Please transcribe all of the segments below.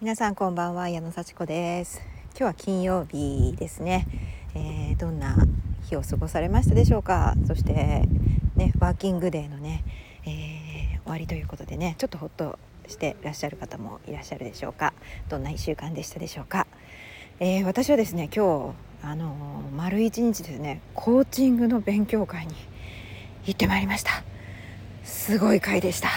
皆さんこんばんは矢野幸子です。今日は金曜日ですね、えー、どんな日を過ごされましたでしょうか？そしてねワーキングデーのね、えー、終わりということでねちょっとほっとしていらっしゃる方もいらっしゃるでしょうか？どんな1週間でしたでしょうか、えー、私はですね今日あの丸一日ですねコーチングの勉強会に行ってまいりました。すごい回でした。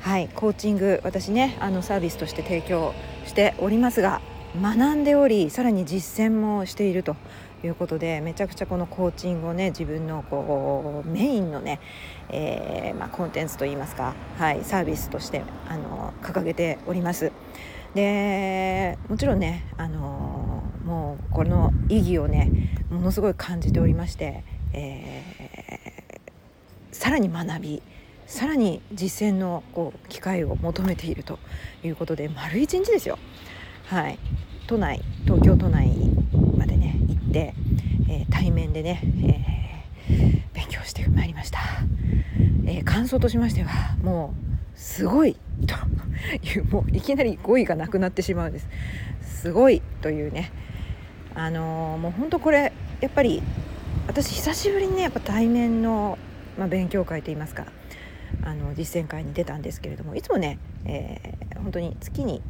はいコーチング私ねあのサービスとして提供しておりますが学んでおりさらに実践もしているということでめちゃくちゃこのコーチングをね自分のこうメインのね、えー、まあ、コンテンツといいますか、はい、サービスとしてあの掲げております。でもちろんね、あのもうこの意義をねものすごい感じておりまして、えー、さらに学びさらに実践のこう機会を求めているということで丸一日ですよ。はい、都内東京都内までね行って、えー、対面でね、えー、勉強してまいりました、えー、感想としましてはもうすごいというもういきなり語彙がなくなってしまうんです。すごいというね。あのもう本当これやっぱり私久しぶりにねやっぱ対面の、まあ、勉強会といいますかあの実践会に出たんですけれどもいつもね、えー、本当に月に、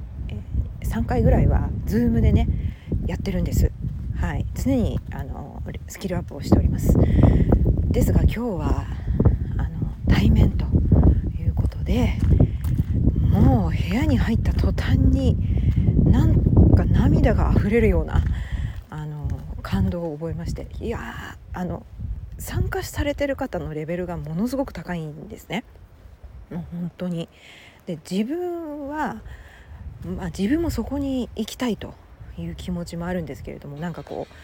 3回ぐらいは Zoom でねやってるんです。はい、常にあのスキルアップをしております。ですが今日はあの対面ということでもう部屋に入った途端になんか涙が溢れるようなあの感動を覚えましていやあの参加されてる方のレベルがものすごく高いんですね。もう本当に。で自分は、まあ、自分もそこに行きたいという気持ちもあるんですけれどもなんかこう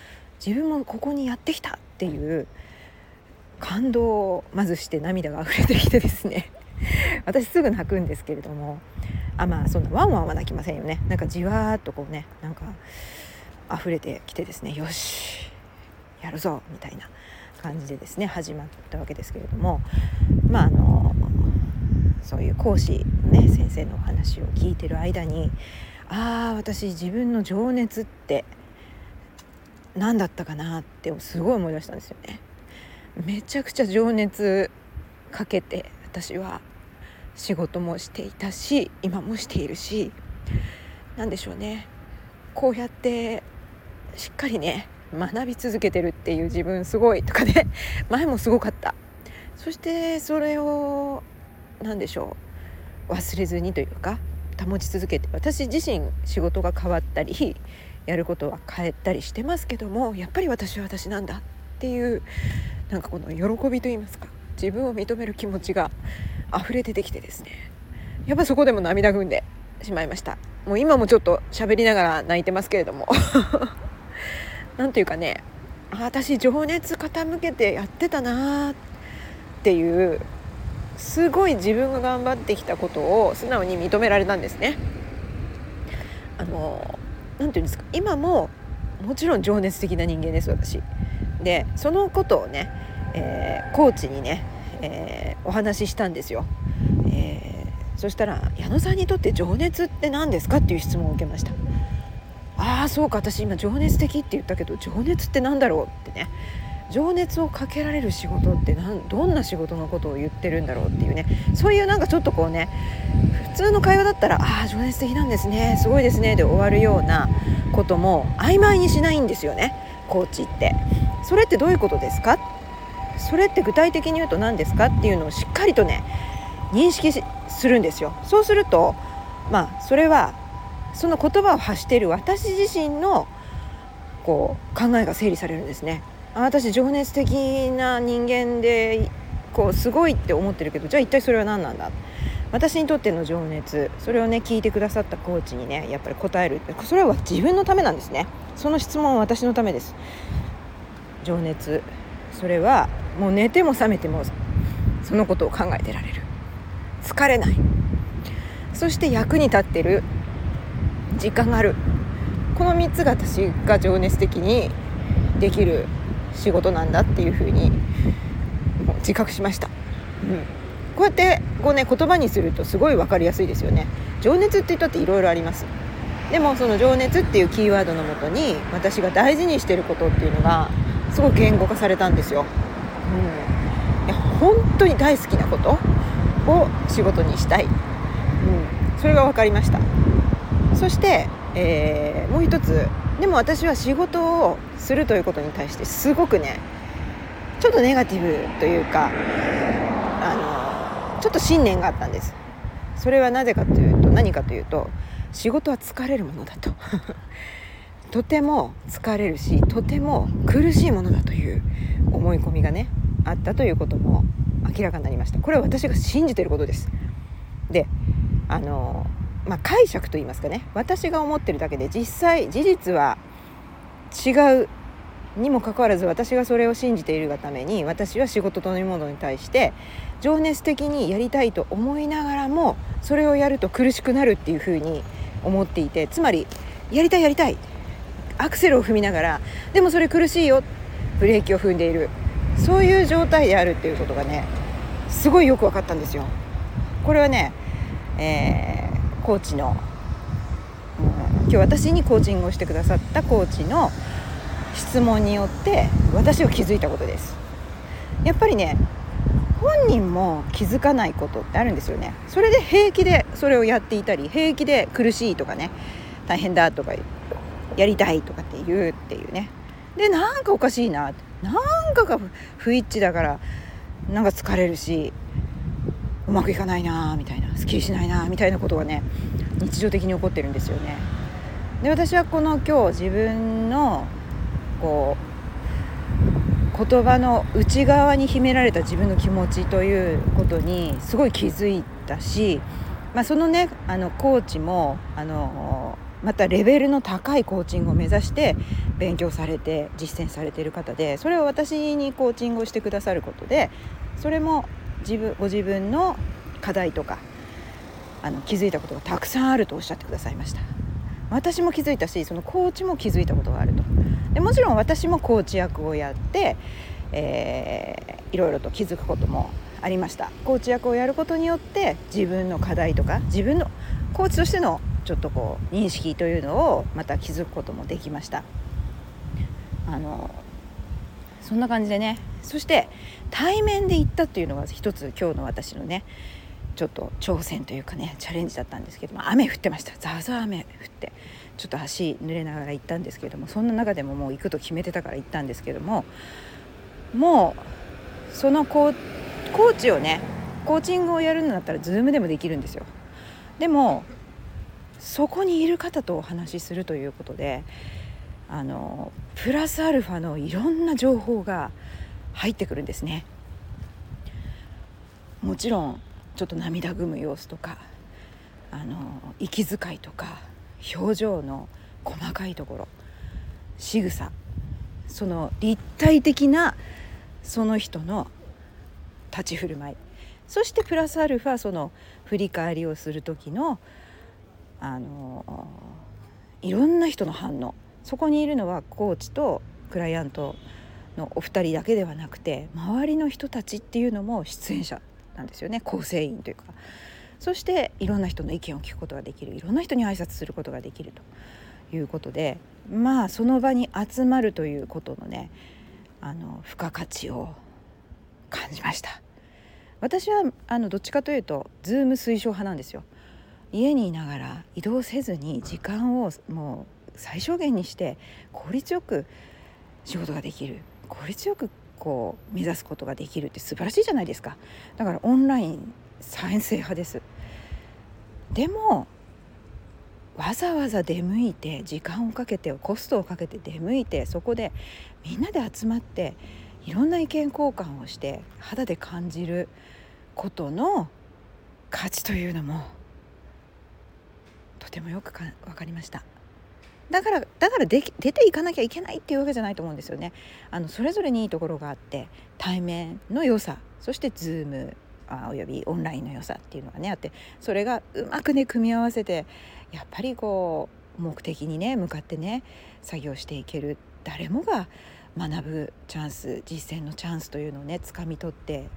自分もここにやってきたっていう感動をまずして涙が溢れてきてですね。私すぐ泣くんですけれどもあまあそんなワンワンは泣きませんよね。なんかじわーっとこうねなんか溢れてきてですね。よしやるぞみたいな。感じでですね始まったわけですけれどもまああのそういう講師のね先生のお話を聞いてる間にああ私自分の情熱って何だったかなってすごい思い出したんですよね。めちゃくちゃ情熱かけて私は仕事もしていたし今もしているし何でしょうねこうやってしっかりね学び続けてるっていう自分すごいとかね。前もすごかった。そしてそれを何でしょう。忘れずにというか保ち続けて私自身仕事が変わったりやることは変えたりしてますけどもやっぱり私は私なんだっていうなんかこの喜びと言いますか自分を認める気持ちが溢れ出てきてですね。やっぱそこでも涙ぐんでしまいました。もう今もちょっと喋りながら泣いてますけれども。何ていうかね私情熱傾けてやってたなっていうすごい自分が頑張ってきたことを素直に認められたんですね。あの何て言うんですか今ももちろん情熱的な人間です私。でそのことをね、えー、コーチにね、えー、お話ししたんですよ。えー、そしたら矢野さんにとって情熱って何ですかっていう質問を受けました。ああそうか私今情熱的って言ったけど情熱って何だろうってね情熱をかけられる仕事ってなんどんな仕事のことを言ってるんだろうっていうねそういうなんかちょっとこうね普通の会話だったら「ああ情熱的なんですねすごいですね」で終わるようなことも曖昧にしないんですよねコーチって。それってどういうことですか？それって具体的に言うと何ですか？っていうのをしっかりとね認識するんですよ。そうするとまあそれはその言葉を発している私自身のこう考えが整理されるんですね。あ私情熱的な人間でこうすごいって思ってるけどじゃあ一体それは何なんだ？私にとっての情熱それをね聞いてくださったコーチにねやっぱり答える。それは自分のためなんですね。その質問は私のためです。情熱それはもう寝ても覚めてもそのことを考えてられる。疲れない。そして役に立ってる。時間がある。この3つが私が情熱的にできる仕事なんだっていうふうに自覚しました、うん、こうやってこう、ね、言葉にするとすごい分かりやすいですよね。情熱って言ったっていろいろあります。でもその情熱っていうキーワードのもとに私が大事にしてることっていうのがすごい言語化されたんですよ。うん、いや本当に大好きなことを仕事にしたい、うん、それが分かりました。そして、えー、もう一つでも私は仕事をするということに対してすごくねちょっとネガティブというかあのちょっと信念があったんです。それはなぜかというと何かというと仕事は疲れるものだと。とても疲れるしとても苦しいものだという思い込みがねあったということも明らかになりました。これは私が信じていることです。であのまあ、解釈といいますかね。私が思ってるだけで実際事実は違うにもかかわらず私がそれを信じているがために私は仕事というものに対して情熱的にやりたいと思いながらもそれをやると苦しくなるっていうふうに思っていてつまりやりたいやりたい。アクセルを踏みながらでもそれ苦しいよ。ブレーキを踏んでいる。そういう状態であるっていうことがねすごいよく分かったんですよ。これはね、えー、コーチの、うん、今日私にコーチングをしてくださったコーチの質問によって私は気づいたことです。やっぱりね本人も気づかないことってあるんですよねそれで平気でそれをやっていたり平気で苦しいとかね大変だとかやりたいとかって言うっていうねでなんかおかしいななんかが不一致だからなんか疲れるしうまくいかないなみたいなすっきりしないなみたいなことがね日常的に起こってるんですよね。で私はこの今日自分のこう言葉の内側に秘められた自分の気持ちということにすごい気づいたし、まあ、そのねあのコーチもあのまたレベルの高いコーチングを目指して勉強されて実践されている方でそれを私にコーチングをしてくださることでそれも自分ご自分の課題とかあの気づいたことがたくさんあるとおっしゃってくださいました。私も気づいたしそのコーチも気づいたことがあると。でもちろん私もコーチ役をやって、えー、いろいろと気づくこともありました。コーチ役をやることによって自分の課題とか自分のコーチとしてのちょっとこう認識というのをまた気づくこともできました。あのそんな感じでねそして対面で行ったっていうのが一つ今日の私のねちょっと挑戦というかねチャレンジだったんですけども雨降ってました。ザーザー雨降ってちょっと足濡れながら行ったんですけどもそんな中でももう行くと決めてたから行ったんですけどももうそのコーコーチをねコーチングをやるんだったら Zoom でもできるんですよ。でもそこにいる方とお話しするということであのプラスアルファのいろんな情報が入ってくるんですね。もちろんちょっと涙ぐむ様子とかあの息遣いとか表情の細かいところ仕草その立体的なその人の立ち振る舞いそしてプラスアルファその振り返りをする時のあのいろんな人の反応そこにいるのはコーチとクライアントのお二人だけではなくて周りの人たちっていうのも出演者なんですよね。構成員というか。そしていろんな人の意見を聞くことができる。いろんな人に挨拶することができると。いうことでまあその場に集まるということのねあの付加価値を感じました。私はあのどっちかというとズーム推奨派なんですよ。家にいながら移動せずに時間をもう最小限にして効率よく仕事ができる。効率よくこう目指すことができるって素晴らしいじゃないですか。だからオンライン賛成派です。でもわざわざ出向いて時間をかけてコストをかけて出向いてそこでみんなで集まっていろんな意見交換をして肌で感じることの価値というのもとてもよくか分かりました。だからだから出ていかなきゃいけないっていうわけじゃないと思うんですよね。あのそれぞれにいいところがあって対面の良さそしてズームあおよびオンラインの良さっていうのがねあってそれがうまくね組み合わせてやっぱりこう目的にね向かってね作業していける。誰もが学ぶチャンス実践のチャンスというのをね掴み取って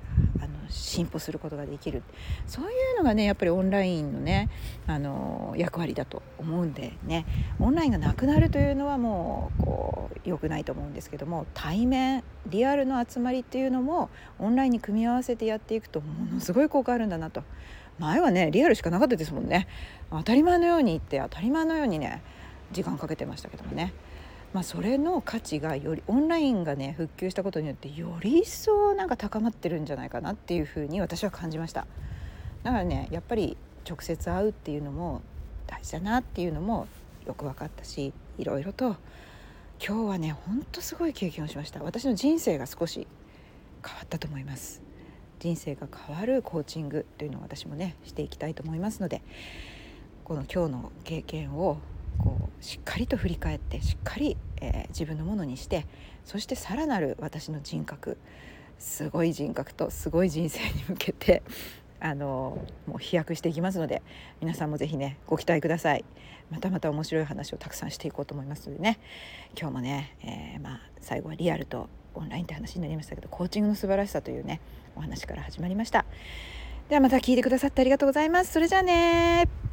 あの進歩することができる。そういうのがねやっぱりオンラインのねあの役割だと思うんでね。オンラインがなくなるというのはもうこう良くないと思うんですけども対面リアルの集まりっていうのもオンラインに組み合わせてやっていくとものすごい効果あるんだなと。前はねリアルしかなかったですもんね。当たり前のように言って当たり前のようにね時間かけてましたけどもね。まあ、それの価値がよりオンラインがね復旧したことによってより一層なんか高まってるんじゃないかなっていうふうに私は感じました。だからねやっぱり直接会うっていうのも大事だなっていうのもよく分かったしいろいろと今日はねほんとすごい経験をしました。私の人生が少し変わったと思います。人生が変わるコーチングというのを私もねしていきたいと思いますのでこの今日の経験をこうしっかりと振り返ってしっかり、えー、自分のものにしてそしてさらなる私の人格すごい人格とすごい人生に向けて あのもう飛躍していきますので皆さんも是非ねご期待ください。またまた面白い話をたくさんしていこうと思いますのでね。今日もね、えー、まあ、最後はリアルとオンラインって話になりましたけどコーチングの素晴らしさというねお話から始まりました。ではまた聞いてくださってありがとうございます。それじゃあね